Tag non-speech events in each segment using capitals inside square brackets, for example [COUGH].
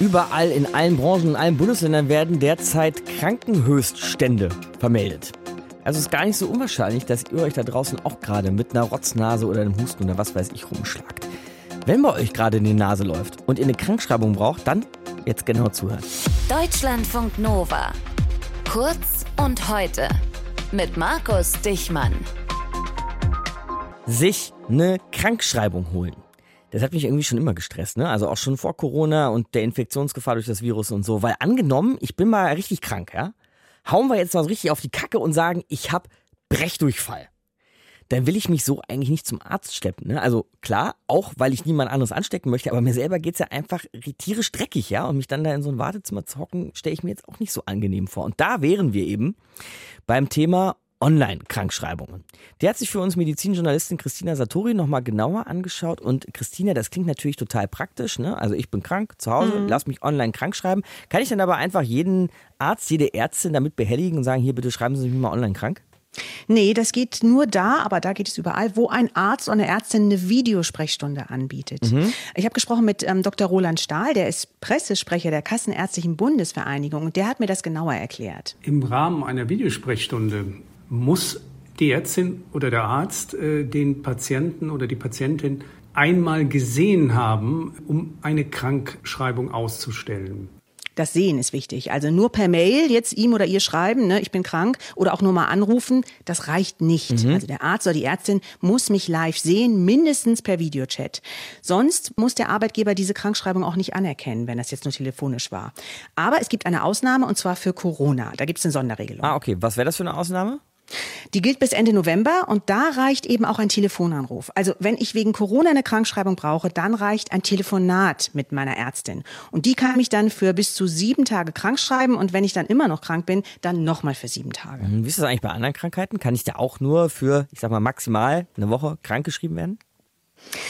Überall in allen Branchen, in allen Bundesländern werden derzeit Krankenhöchststände vermeldet. Also es ist gar nicht so unwahrscheinlich, dass ihr euch da draußen auch gerade mit einer Rotznase oder einem Husten oder was weiß ich rumschlagt. Wenn bei euch gerade in die Nase läuft und ihr eine Krankschreibung braucht, dann jetzt genau zuhören. Deutschlandfunk Nova. Kurz und heute mit Markus Dichmann. Sich eine Krankschreibung holen. Das hat mich irgendwie schon immer gestresst, ne? Also auch schon vor Corona und der Infektionsgefahr durch das Virus und so. Weil angenommen, ich bin mal richtig krank, ja? Hauen wir jetzt mal richtig auf die Kacke und sagen, ich habe Brechdurchfall. Dann will ich mich so eigentlich nicht zum Arzt schleppen. Ne? Also klar, auch weil ich niemand anderes anstecken möchte, aber mir selber geht's ja einfach tierisch dreckig, ja. Und mich dann da in so ein Wartezimmer zu hocken, stelle ich mir jetzt auch nicht so angenehm vor. Und da wären wir eben beim Thema Online-Krankschreibungen. Der hat sich für uns Medizinjournalistin Christina Satori nochmal genauer angeschaut. Und Christina, das klingt natürlich total praktisch. Ne? Also ich bin krank zu Hause, mhm. lass mich online krank schreiben. Kann ich dann aber einfach jeden Arzt, jede Ärztin damit behelligen und sagen, hier bitte schreiben Sie mich mal online krank? Nee, das geht nur da, aber da geht es überall, wo ein Arzt oder eine Ärztin eine Videosprechstunde anbietet. Mhm. Ich habe gesprochen mit ähm, Dr. Roland Stahl, der ist Pressesprecher der Kassenärztlichen Bundesvereinigung und der hat mir das genauer erklärt. Im Rahmen einer Videosprechstunde muss die Ärztin oder der Arzt äh, den Patienten oder die Patientin einmal gesehen haben, um eine Krankschreibung auszustellen. Das Sehen ist wichtig. Also nur per Mail jetzt ihm oder ihr schreiben, ne, ich bin krank, oder auch nur mal anrufen, das reicht nicht. Mhm. Also der Arzt oder die Ärztin muss mich live sehen, mindestens per Videochat. Sonst muss der Arbeitgeber diese Krankschreibung auch nicht anerkennen, wenn das jetzt nur telefonisch war. Aber es gibt eine Ausnahme und zwar für Corona. Da gibt es eine Sonderregelung. Ah, okay. Was wäre das für eine Ausnahme? Die gilt bis Ende November und da reicht eben auch ein Telefonanruf. Also wenn ich wegen Corona eine Krankschreibung brauche, dann reicht ein Telefonat mit meiner Ärztin. Und die kann mich dann für bis zu sieben Tage krank schreiben und wenn ich dann immer noch krank bin, dann nochmal für sieben Tage. Hm, wie ist das eigentlich bei anderen Krankheiten? Kann ich da auch nur für, ich sag mal, maximal eine Woche krank geschrieben werden?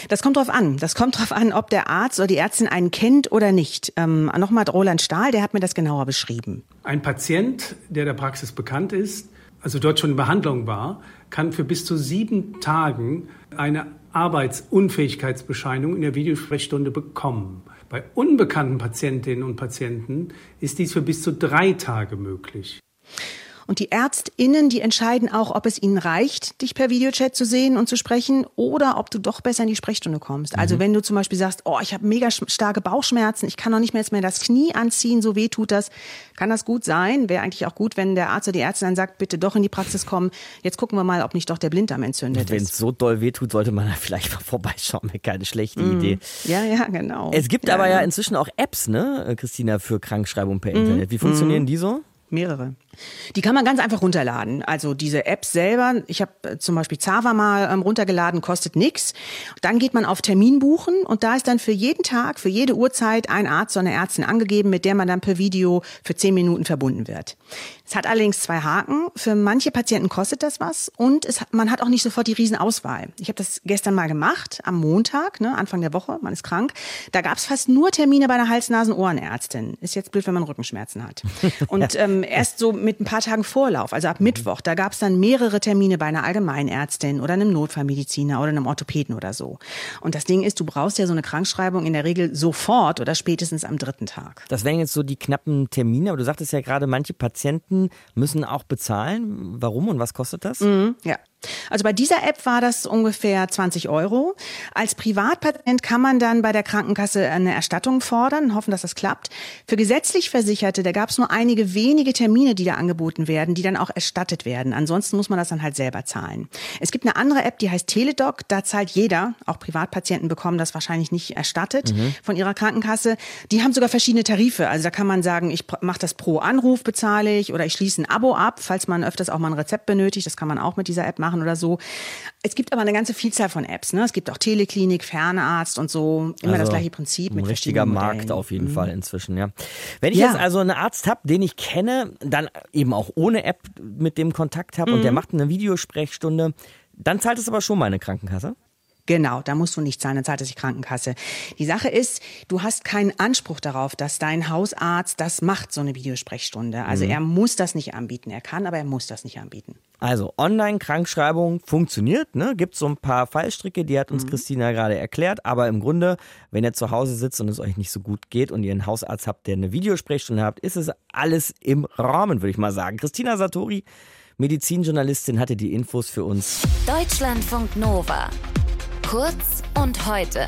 Das kommt drauf an. Das kommt drauf an, ob der Arzt oder die Ärztin einen kennt oder nicht. Ähm, Nochmal Roland Stahl, der hat mir das genauer beschrieben. Ein Patient, der der Praxis bekannt ist, also dort schon in Behandlung war, kann für bis zu sieben Tagen eine Arbeitsunfähigkeitsbescheinigung in der Videosprechstunde bekommen. Bei unbekannten Patientinnen und Patienten ist dies für bis zu drei Tage möglich. Und die ÄrztInnen, die entscheiden auch, ob es ihnen reicht, dich per Videochat zu sehen und zu sprechen oder ob du doch besser in die Sprechstunde kommst. Also mhm. wenn du zum Beispiel sagst, oh, ich habe mega starke Bauchschmerzen, ich kann noch nicht mehr jetzt mehr das Knie anziehen, so weh tut das, kann das gut sein. Wäre eigentlich auch gut, wenn der Arzt oder die Ärztin dann sagt, bitte doch in die Praxis kommen. Jetzt gucken wir mal, ob nicht doch der Blinddarm entzündet Wenn's ist. Wenn es so doll weh tut, sollte man [LAUGHS] da vielleicht mal vorbeischauen. Wäre keine schlechte mhm. Idee. Ja, ja, genau. Es gibt ja, aber ja inzwischen auch Apps, ne, Christina, für Krankschreibung per mhm. Internet. Wie funktionieren mhm. die so? Mehrere. Die kann man ganz einfach runterladen. Also diese App selber, ich habe äh, zum Beispiel Zava mal ähm, runtergeladen, kostet nix. Dann geht man auf Termin buchen und da ist dann für jeden Tag, für jede Uhrzeit ein Arzt oder eine Ärztin angegeben, mit der man dann per Video für zehn Minuten verbunden wird. Es hat allerdings zwei Haken. Für manche Patienten kostet das was und es, man hat auch nicht sofort die Riesenauswahl. Ich habe das gestern mal gemacht, am Montag, ne, Anfang der Woche, man ist krank. Da gab es fast nur Termine bei einer Hals-Nasen-Ohrenärztin. Ist jetzt blöd, wenn man Rückenschmerzen hat. [LAUGHS] Und ähm, erst so mit ein paar Tagen Vorlauf, also ab Mittwoch, da gab es dann mehrere Termine bei einer Allgemeinärztin oder einem Notfallmediziner oder einem Orthopäden oder so. Und das Ding ist, du brauchst ja so eine Krankschreibung in der Regel sofort oder spätestens am dritten Tag. Das wären jetzt so die knappen Termine, aber du sagtest ja gerade, manche Patienten müssen auch bezahlen. Warum und was kostet das? Mhm, ja. Also bei dieser App war das ungefähr 20 Euro. Als Privatpatient kann man dann bei der Krankenkasse eine Erstattung fordern, hoffen, dass das klappt. Für gesetzlich Versicherte, da gab es nur einige wenige Termine, die da angeboten werden, die dann auch erstattet werden. Ansonsten muss man das dann halt selber zahlen. Es gibt eine andere App, die heißt Teledoc. Da zahlt jeder, auch Privatpatienten bekommen das wahrscheinlich nicht erstattet mhm. von ihrer Krankenkasse. Die haben sogar verschiedene Tarife. Also da kann man sagen, ich mache das pro Anruf bezahle ich oder ich schließe ein Abo ab, falls man öfters auch mal ein Rezept benötigt. Das kann man auch mit dieser App machen machen oder so. Es gibt aber eine ganze Vielzahl von Apps. Ne? Es gibt auch Teleklinik, Fernarzt und so. Immer also das gleiche Prinzip. Ein richtiger Markt auf jeden mhm. Fall inzwischen, ja. Wenn ich ja. jetzt also einen Arzt habe, den ich kenne, dann eben auch ohne App mit dem Kontakt habe mhm. und der mhm. macht eine Videosprechstunde, dann zahlt es aber schon meine Krankenkasse. Genau, da musst du nicht zahlen, dann zahlt es die Krankenkasse. Die Sache ist, du hast keinen Anspruch darauf, dass dein Hausarzt das macht, so eine Videosprechstunde. Also mhm. er muss das nicht anbieten. Er kann, aber er muss das nicht anbieten. Also Online-Krankschreibung funktioniert, ne? Gibt so ein paar Fallstricke, die hat uns mhm. Christina gerade erklärt. Aber im Grunde, wenn ihr zu Hause sitzt und es euch nicht so gut geht und ihr einen Hausarzt habt, der eine Videosprechstunde habt, ist es alles im Rahmen, würde ich mal sagen. Christina Satori, Medizinjournalistin, hatte die Infos für uns. Deutschlandfunk Nova. Kurz und heute.